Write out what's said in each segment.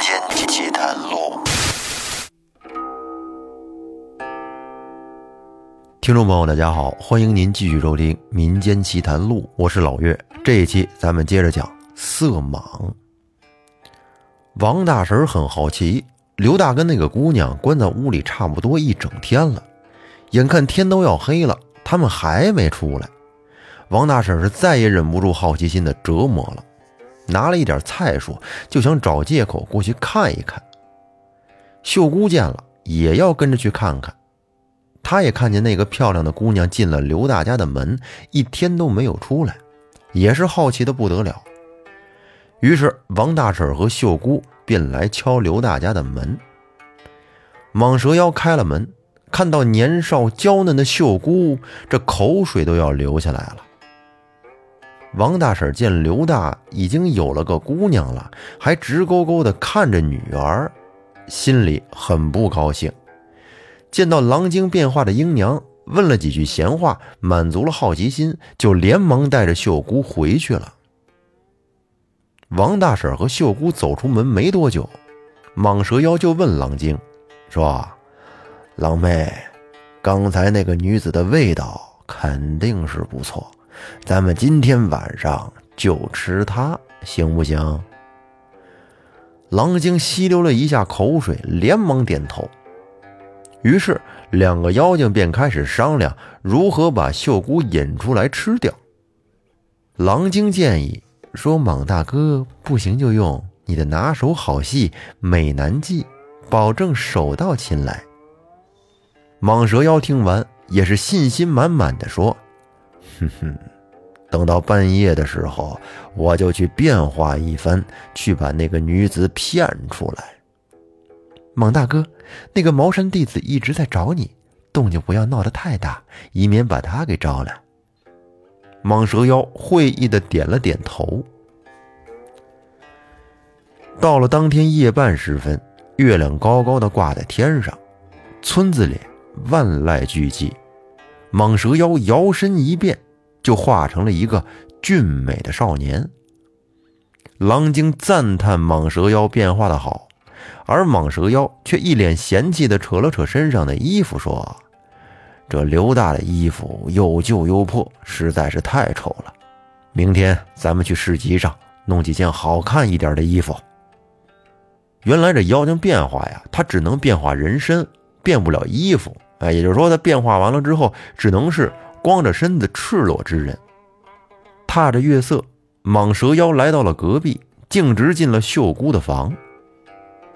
间奇谈录，听众朋友，大家好，欢迎您继续收听《民间奇谈录》，我是老岳。这一期咱们接着讲色盲。王大婶很好奇，刘大跟那个姑娘关在屋里差不多一整天了，眼看天都要黑了，他们还没出来。王大婶是再也忍不住好奇心的折磨了，拿了一点菜蔬，就想找借口过去看一看。秀姑见了，也要跟着去看看。她也看见那个漂亮的姑娘进了刘大家的门，一天都没有出来，也是好奇的不得了。于是王大婶和秀姑便来敲刘大家的门。蟒蛇妖开了门，看到年少娇嫩的秀姑，这口水都要流下来了。王大婶见刘大已经有了个姑娘了，还直勾勾地看着女儿，心里很不高兴。见到狼精变化的英娘，问了几句闲话，满足了好奇心，就连忙带着秀姑回去了。王大婶和秀姑走出门没多久，蟒蛇妖就问狼精说：“狼妹，刚才那个女子的味道肯定是不错。”咱们今天晚上就吃它，行不行？狼精吸溜了一下口水，连忙点头。于是两个妖精便开始商量如何把秀姑引出来吃掉。狼精建议说：“莽大哥，不行就用你的拿手好戏美男计，保证手到擒来。”蟒蛇妖听完也是信心满满的说。哼哼，等到半夜的时候，我就去变化一番，去把那个女子骗出来。莽大哥，那个茅山弟子一直在找你，动静不要闹得太大，以免把他给招来。蟒蛇妖会意的点了点头。到了当天夜半时分，月亮高高的挂在天上，村子里万籁俱寂。蟒蛇妖摇身一变。就化成了一个俊美的少年。狼精赞叹蟒蛇妖变化的好，而蟒蛇妖却一脸嫌弃的扯了扯身上的衣服，说：“这刘大的衣服又旧又破，实在是太丑了。明天咱们去市集上弄几件好看一点的衣服。”原来这妖精变化呀，他只能变化人身，变不了衣服。哎，也就是说，他变化完了之后，只能是。光着身子、赤裸之人，踏着月色，蟒蛇妖来到了隔壁，径直进了秀姑的房。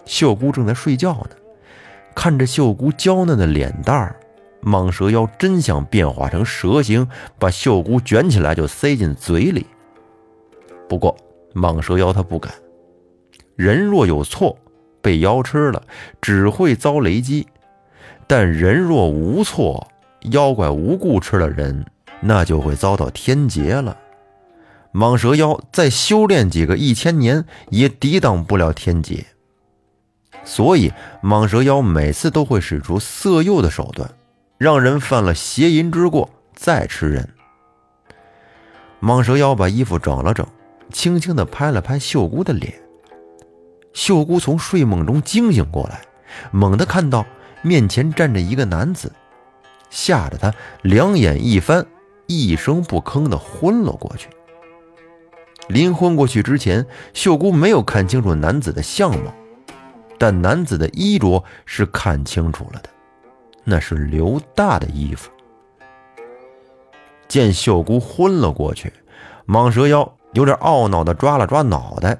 秀姑正在睡觉呢，看着秀姑娇嫩的脸蛋儿，蟒蛇妖真想变化成蛇形，把秀姑卷起来就塞进嘴里。不过，蟒蛇妖他不敢。人若有错，被妖吃了，只会遭雷击；但人若无错，妖怪无故吃了人，那就会遭到天劫了。蟒蛇妖再修炼几个一千年，也抵挡不了天劫。所以，蟒蛇妖每次都会使出色诱的手段，让人犯了邪淫之过再吃人。蟒蛇妖把衣服整了整，轻轻地拍了拍秀姑的脸。秀姑从睡梦中惊醒过来，猛地看到面前站着一个男子。吓得他两眼一翻，一声不吭的昏了过去。临昏过去之前，秀姑没有看清楚男子的相貌，但男子的衣着是看清楚了的，那是刘大的衣服。见秀姑昏了过去，蟒蛇妖有点懊恼的抓了抓脑袋，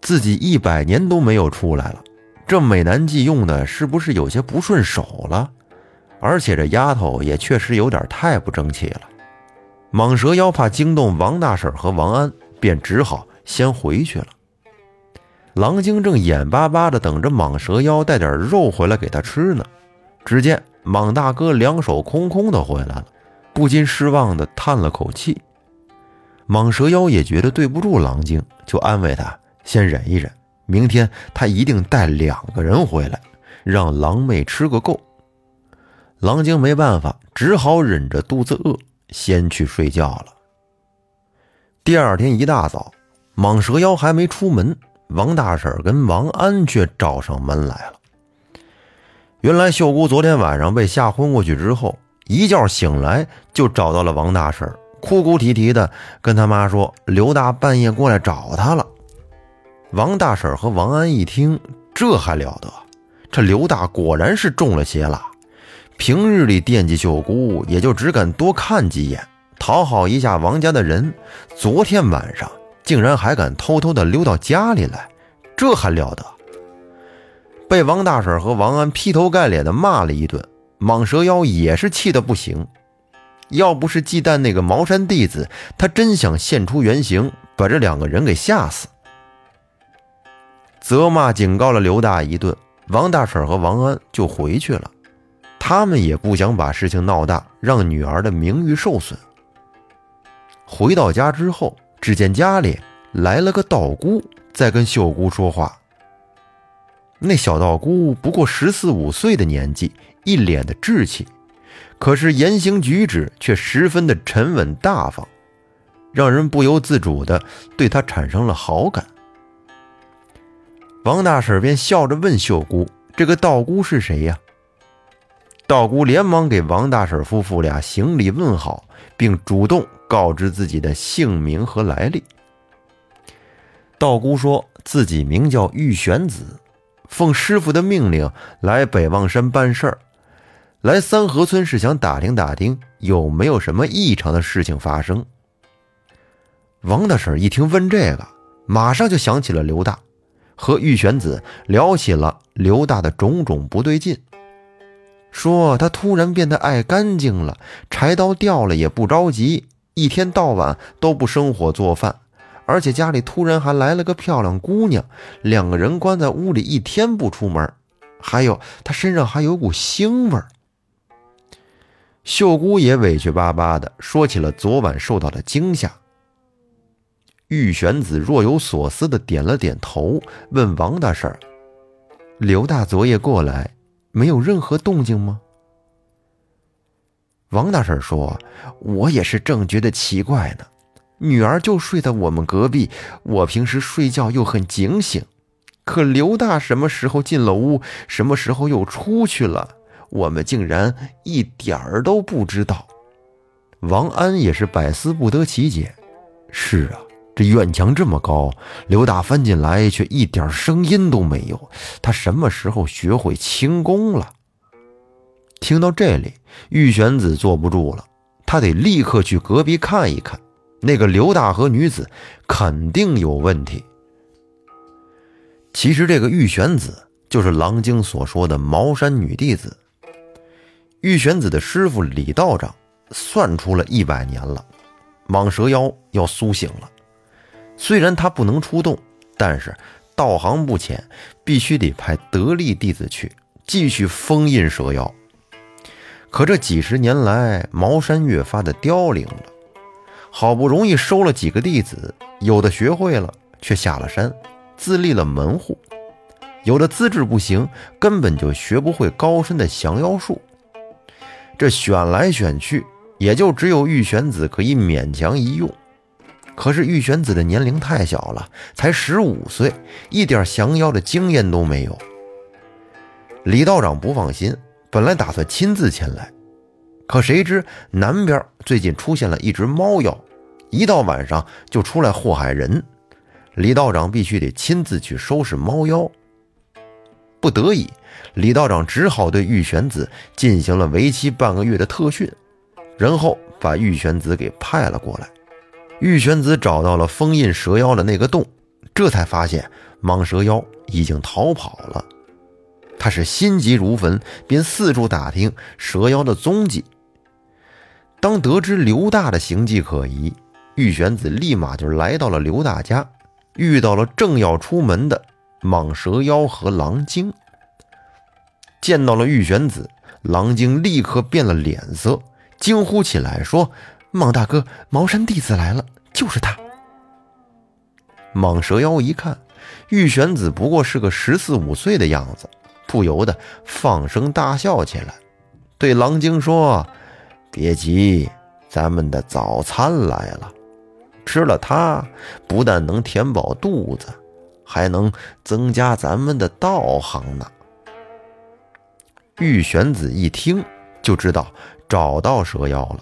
自己一百年都没有出来了，这美男计用的是不是有些不顺手了？而且这丫头也确实有点太不争气了。蟒蛇妖怕惊动王大婶和王安，便只好先回去了。狼精正眼巴巴地等着蟒蛇妖带点肉回来给他吃呢，只见蟒大哥两手空空的回来了，不禁失望地叹了口气。蟒蛇妖也觉得对不住狼精，就安慰他先忍一忍，明天他一定带两个人回来，让狼妹吃个够。狼精没办法，只好忍着肚子饿，先去睡觉了。第二天一大早，蟒蛇妖还没出门，王大婶跟王安却找上门来了。原来秀姑昨天晚上被吓昏过去之后，一觉醒来就找到了王大婶，哭哭啼啼的跟他妈说：“刘大半夜过来找她了。”王大婶和王安一听，这还了得！这刘大果然是中了邪了。平日里惦记秀姑，也就只敢多看几眼，讨好一下王家的人。昨天晚上竟然还敢偷偷的溜到家里来，这还了得！被王大婶和王安劈头盖脸的骂了一顿，蟒蛇妖也是气得不行。要不是忌惮那个茅山弟子，他真想现出原形，把这两个人给吓死。责骂警告了刘大一顿，王大婶和王安就回去了。他们也不想把事情闹大，让女儿的名誉受损。回到家之后，只见家里来了个道姑，在跟秀姑说话。那小道姑不过十四五岁的年纪，一脸的稚气，可是言行举止却十分的沉稳大方，让人不由自主的对她产生了好感。王大婶便笑着问秀姑：“这个道姑是谁呀？”道姑连忙给王大婶夫妇俩行礼问好，并主动告知自己的姓名和来历。道姑说自己名叫玉玄子。奉师傅的命令来北望山办事儿，来三河村是想打听打听有没有什么异常的事情发生。王大婶一听问这个，马上就想起了刘大，和玉玄子聊起了刘大的种种不对劲，说他突然变得爱干净了，柴刀掉了也不着急，一天到晚都不生火做饭。而且家里突然还来了个漂亮姑娘，两个人关在屋里一天不出门。还有他身上还有股腥味儿。秀姑也委屈巴巴的说起了昨晚受到的惊吓。玉玄子若有所思的点了点头，问王大婶：“刘大昨夜过来，没有任何动静吗？”王大婶说：“我也是正觉得奇怪呢。”女儿就睡在我们隔壁，我平时睡觉又很警醒，可刘大什么时候进了屋，什么时候又出去了，我们竟然一点儿都不知道。王安也是百思不得其解。是啊，这院墙这么高，刘大翻进来却一点声音都没有，他什么时候学会轻功了？听到这里，玉玄子坐不住了，他得立刻去隔壁看一看。那个刘大和女子肯定有问题。其实这个玉玄子就是狼精所说的茅山女弟子。玉玄子的师傅李道长算出了一百年了，蟒蛇妖要苏醒了。虽然他不能出动，但是道行不浅，必须得派得力弟子去继续封印蛇妖。可这几十年来，茅山越发的凋零了。好不容易收了几个弟子，有的学会了，却下了山，自立了门户；有的资质不行，根本就学不会高深的降妖术。这选来选去，也就只有玉玄子可以勉强一用。可是玉玄子的年龄太小了，才十五岁，一点降妖的经验都没有。李道长不放心，本来打算亲自前来。可谁知南边最近出现了一只猫妖，一到晚上就出来祸害人。李道长必须得亲自去收拾猫妖。不得已，李道长只好对玉玄子进行了为期半个月的特训，然后把玉玄子给派了过来。玉玄子找到了封印蛇妖的那个洞，这才发现蟒蛇妖已经逃跑了。他是心急如焚，便四处打听蛇妖的踪迹。当得知刘大的行迹可疑，玉玄子立马就来到了刘大家，遇到了正要出门的蟒蛇妖和狼精。见到了玉玄子，狼精立刻变了脸色，惊呼起来说：“蟒大哥，茅山弟子来了，就是他。”蟒蛇妖一看，玉玄子不过是个十四五岁的样子，不由得放声大笑起来，对狼精说。别急，咱们的早餐来了。吃了它，不但能填饱肚子，还能增加咱们的道行呢。玉玄子一听就知道找到蛇妖了，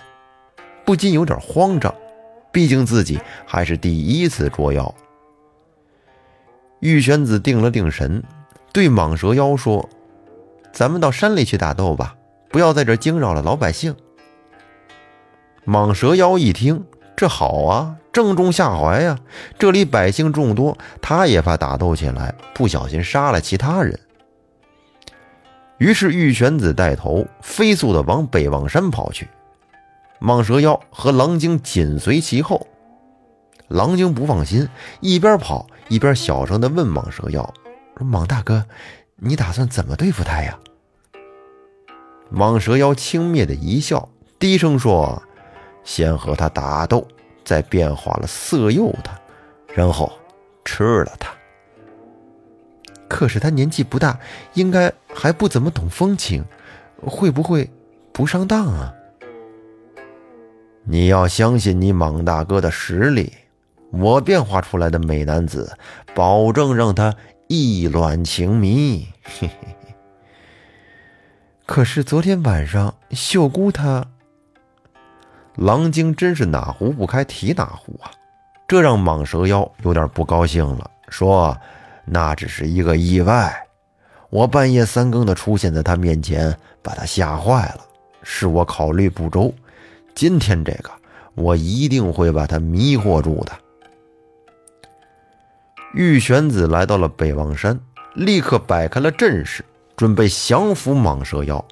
不禁有点慌张，毕竟自己还是第一次捉妖。玉玄子定了定神，对蟒蛇妖说：“咱们到山里去打斗吧，不要在这惊扰了老百姓。”蟒蛇妖一听，这好啊，正中下怀呀！这里百姓众多，他也怕打斗起来，不小心杀了其他人。于是玉玄子带头飞速的往北望山跑去，蟒蛇妖和狼精紧随其后。狼精不放心，一边跑一边小声的问蟒蛇妖：“蟒大哥，你打算怎么对付他呀？”蟒蛇妖轻蔑的一笑，低声说：“先和他打斗，再变化了色诱他，然后吃了他。”可是他年纪不大，应该还不怎么懂风情，会不会不上当啊？你要相信你莽大哥的实力，我变化出来的美男子，保证让他意乱情迷。嘿嘿嘿。可是昨天晚上秀姑她，狼精真是哪壶不开提哪壶啊！这让蟒蛇妖有点不高兴了，说。那只是一个意外，我半夜三更的出现在他面前，把他吓坏了，是我考虑不周。今天这个，我一定会把他迷惑住的。玉玄子来到了北望山，立刻摆开了阵势，准备降服蟒蛇妖。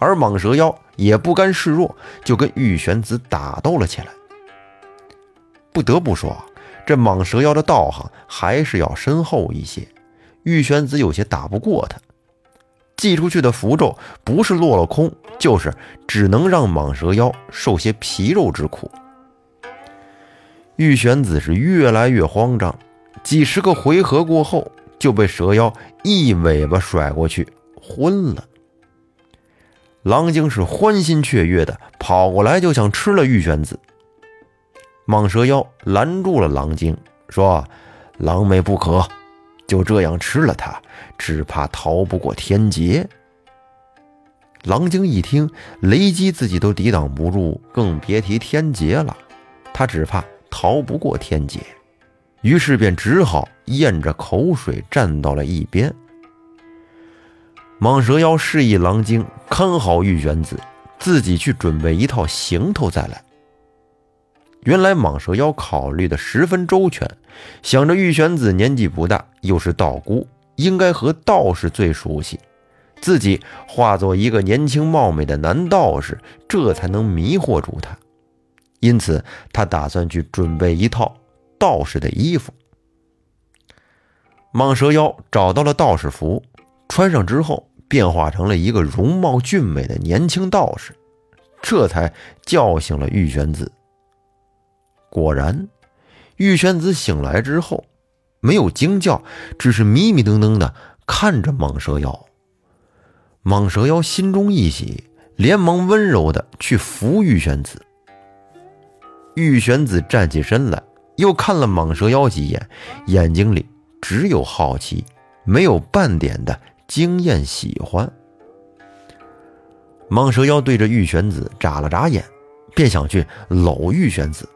而蟒蛇妖也不甘示弱，就跟玉玄子打斗了起来。不得不说。这蟒蛇妖的道行还是要深厚一些，玉玄子有些打不过他。寄出去的符咒不是落了空，就是只能让蟒蛇妖受些皮肉之苦。玉玄子是越来越慌张，几十个回合过后，就被蛇妖一尾巴甩过去，昏了。狼精是欢欣雀跃的跑过来，就想吃了玉玄子。蟒蛇妖拦住了狼精，说：“狼妹不可，就这样吃了它，只怕逃不过天劫。”狼精一听，雷击自己都抵挡不住，更别提天劫了。他只怕逃不过天劫，于是便只好咽着口水站到了一边。蟒蛇妖示意狼精看好玉玄子，自己去准备一套行头再来。原来蟒蛇妖考虑的十分周全，想着玉玄子年纪不大，又是道姑，应该和道士最熟悉，自己化作一个年轻貌美的男道士，这才能迷惑住他。因此，他打算去准备一套道士的衣服。蟒蛇妖找到了道士服，穿上之后，变化成了一个容貌俊美的年轻道士，这才叫醒了玉玄子。果然，玉玄子醒来之后，没有惊叫，只是迷迷瞪瞪的看着蟒蛇妖。蟒蛇妖心中一喜，连忙温柔的去扶玉玄子。玉玄子站起身来，又看了蟒蛇妖几眼，眼睛里只有好奇，没有半点的惊艳喜欢。蟒蛇妖对着玉玄子眨了眨眼，便想去搂玉玄子。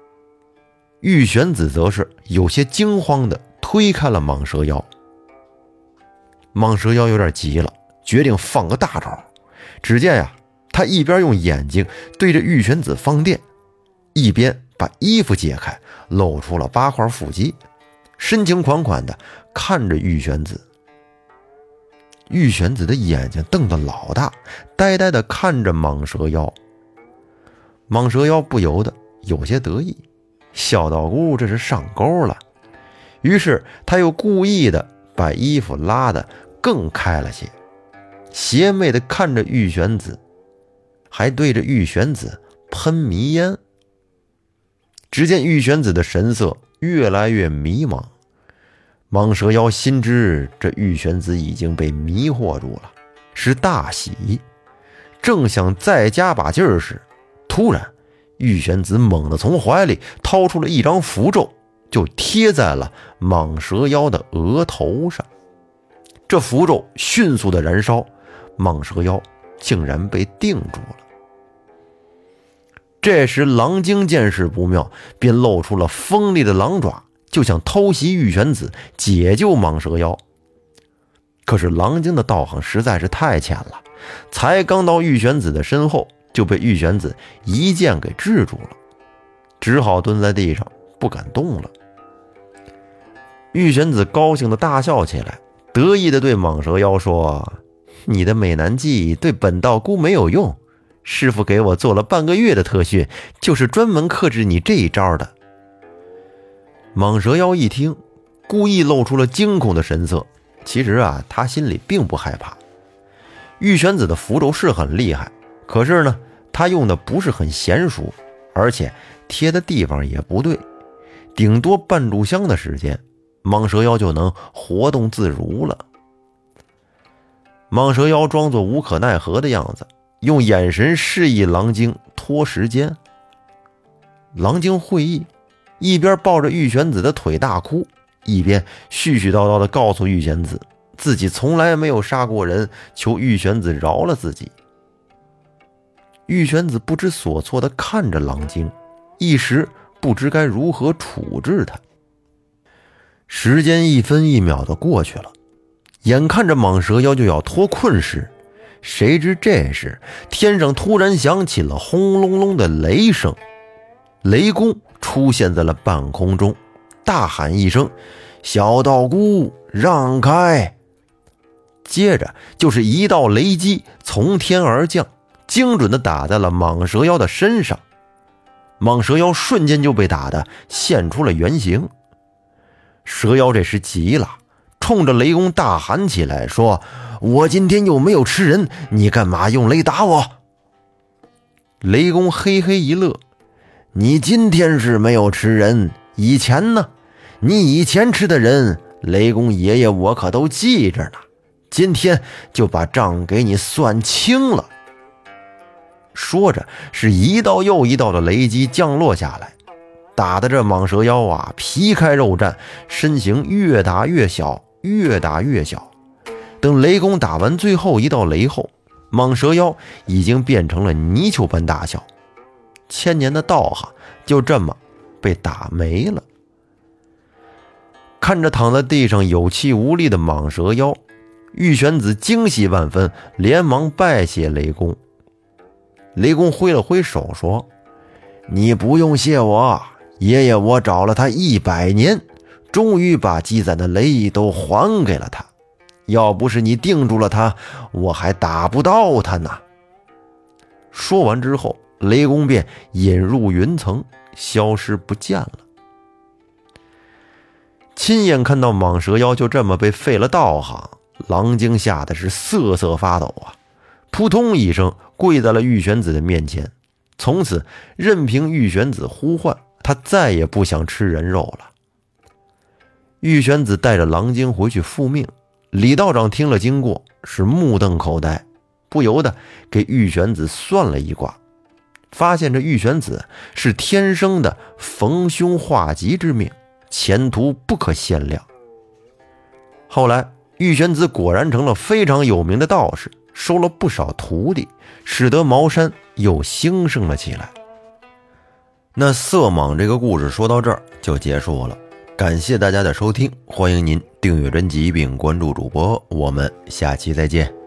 玉玄子则是有些惊慌的推开了蟒蛇妖。蟒蛇妖有点急了，决定放个大招。只见呀，他一边用眼睛对着玉玄子放电，一边把衣服解开，露出了八块腹肌，深情款款的看着玉玄子。玉玄子的眼睛瞪得老大，呆呆的看着蟒蛇妖。蟒蛇妖不由得有些得意。小道姑这是上钩了，于是他又故意的把衣服拉得更开了些，邪魅的看着玉玄子，还对着玉玄子喷迷烟。只见玉玄子的神色越来越迷茫，蟒蛇妖心知这玉玄子已经被迷惑住了，是大喜，正想再加把劲儿时，突然。玉玄子猛地从怀里掏出了一张符咒，就贴在了蟒蛇妖的额头上。这符咒迅速的燃烧，蟒蛇妖竟然被定住了。这时，狼精见势不妙，便露出了锋利的狼爪，就想偷袭玉玄子，解救蟒蛇妖。可是，狼精的道行实在是太浅了，才刚到玉玄子的身后，就被玉玄子一剑给制住了，只好蹲在地上不敢动了。玉玄子高兴的大笑起来，得意的对蟒蛇妖说：“你的美男计对本道姑没有用。”师傅给我做了半个月的特训，就是专门克制你这一招的。蟒蛇妖一听，故意露出了惊恐的神色。其实啊，他心里并不害怕。玉玄子的符咒是很厉害，可是呢，他用的不是很娴熟，而且贴的地方也不对，顶多半炷香的时间，蟒蛇妖就能活动自如了。蟒蛇妖装作无可奈何的样子。用眼神示意狼精拖时间。狼精会意，一边抱着玉玄子的腿大哭，一边絮絮叨叨地告诉玉玄子，自己从来没有杀过人，求玉玄子饶了自己。玉玄子不知所措地看着狼精，一时不知该如何处置他。时间一分一秒地过去了，眼看着蟒蛇妖就要脱困时，谁知这时，天上突然响起了轰隆隆的雷声，雷公出现在了半空中，大喊一声：“小道姑，让开！”接着就是一道雷击从天而降，精准的打在了蟒蛇妖的身上，蟒蛇妖瞬间就被打的现出了原形。蛇妖这时急了，冲着雷公大喊起来说。我今天又没有吃人，你干嘛用雷打我？雷公嘿嘿一乐，你今天是没有吃人，以前呢？你以前吃的人，雷公爷爷我可都记着呢。今天就把账给你算清了。说着，是一道又一道的雷击降落下来，打的这蟒蛇妖啊皮开肉绽，身形越打越小，越打越小。等雷公打完最后一道雷后，蟒蛇妖已经变成了泥鳅般大小，千年的道行就这么被打没了。看着躺在地上有气无力的蟒蛇妖，玉玄子惊喜万分，连忙拜谢雷公。雷公挥了挥手说：“你不用谢我，爷爷我找了他一百年，终于把积攒的雷都还给了他。”要不是你定住了他，我还打不到他呢。说完之后，雷公便隐入云层，消失不见了。亲眼看到蟒蛇妖就这么被废了道行，狼精吓得是瑟瑟发抖啊！扑通一声跪在了玉玄子的面前，从此任凭玉玄子呼唤，他再也不想吃人肉了。玉玄子带着狼精回去复命。李道长听了经过，是目瞪口呆，不由得给玉玄子算了一卦，发现这玉玄子是天生的逢凶化吉之命，前途不可限量。后来，玉玄子果然成了非常有名的道士，收了不少徒弟，使得茅山又兴盛了起来。那色蟒这个故事说到这儿就结束了。感谢大家的收听，欢迎您订阅专辑并关注主播，我们下期再见。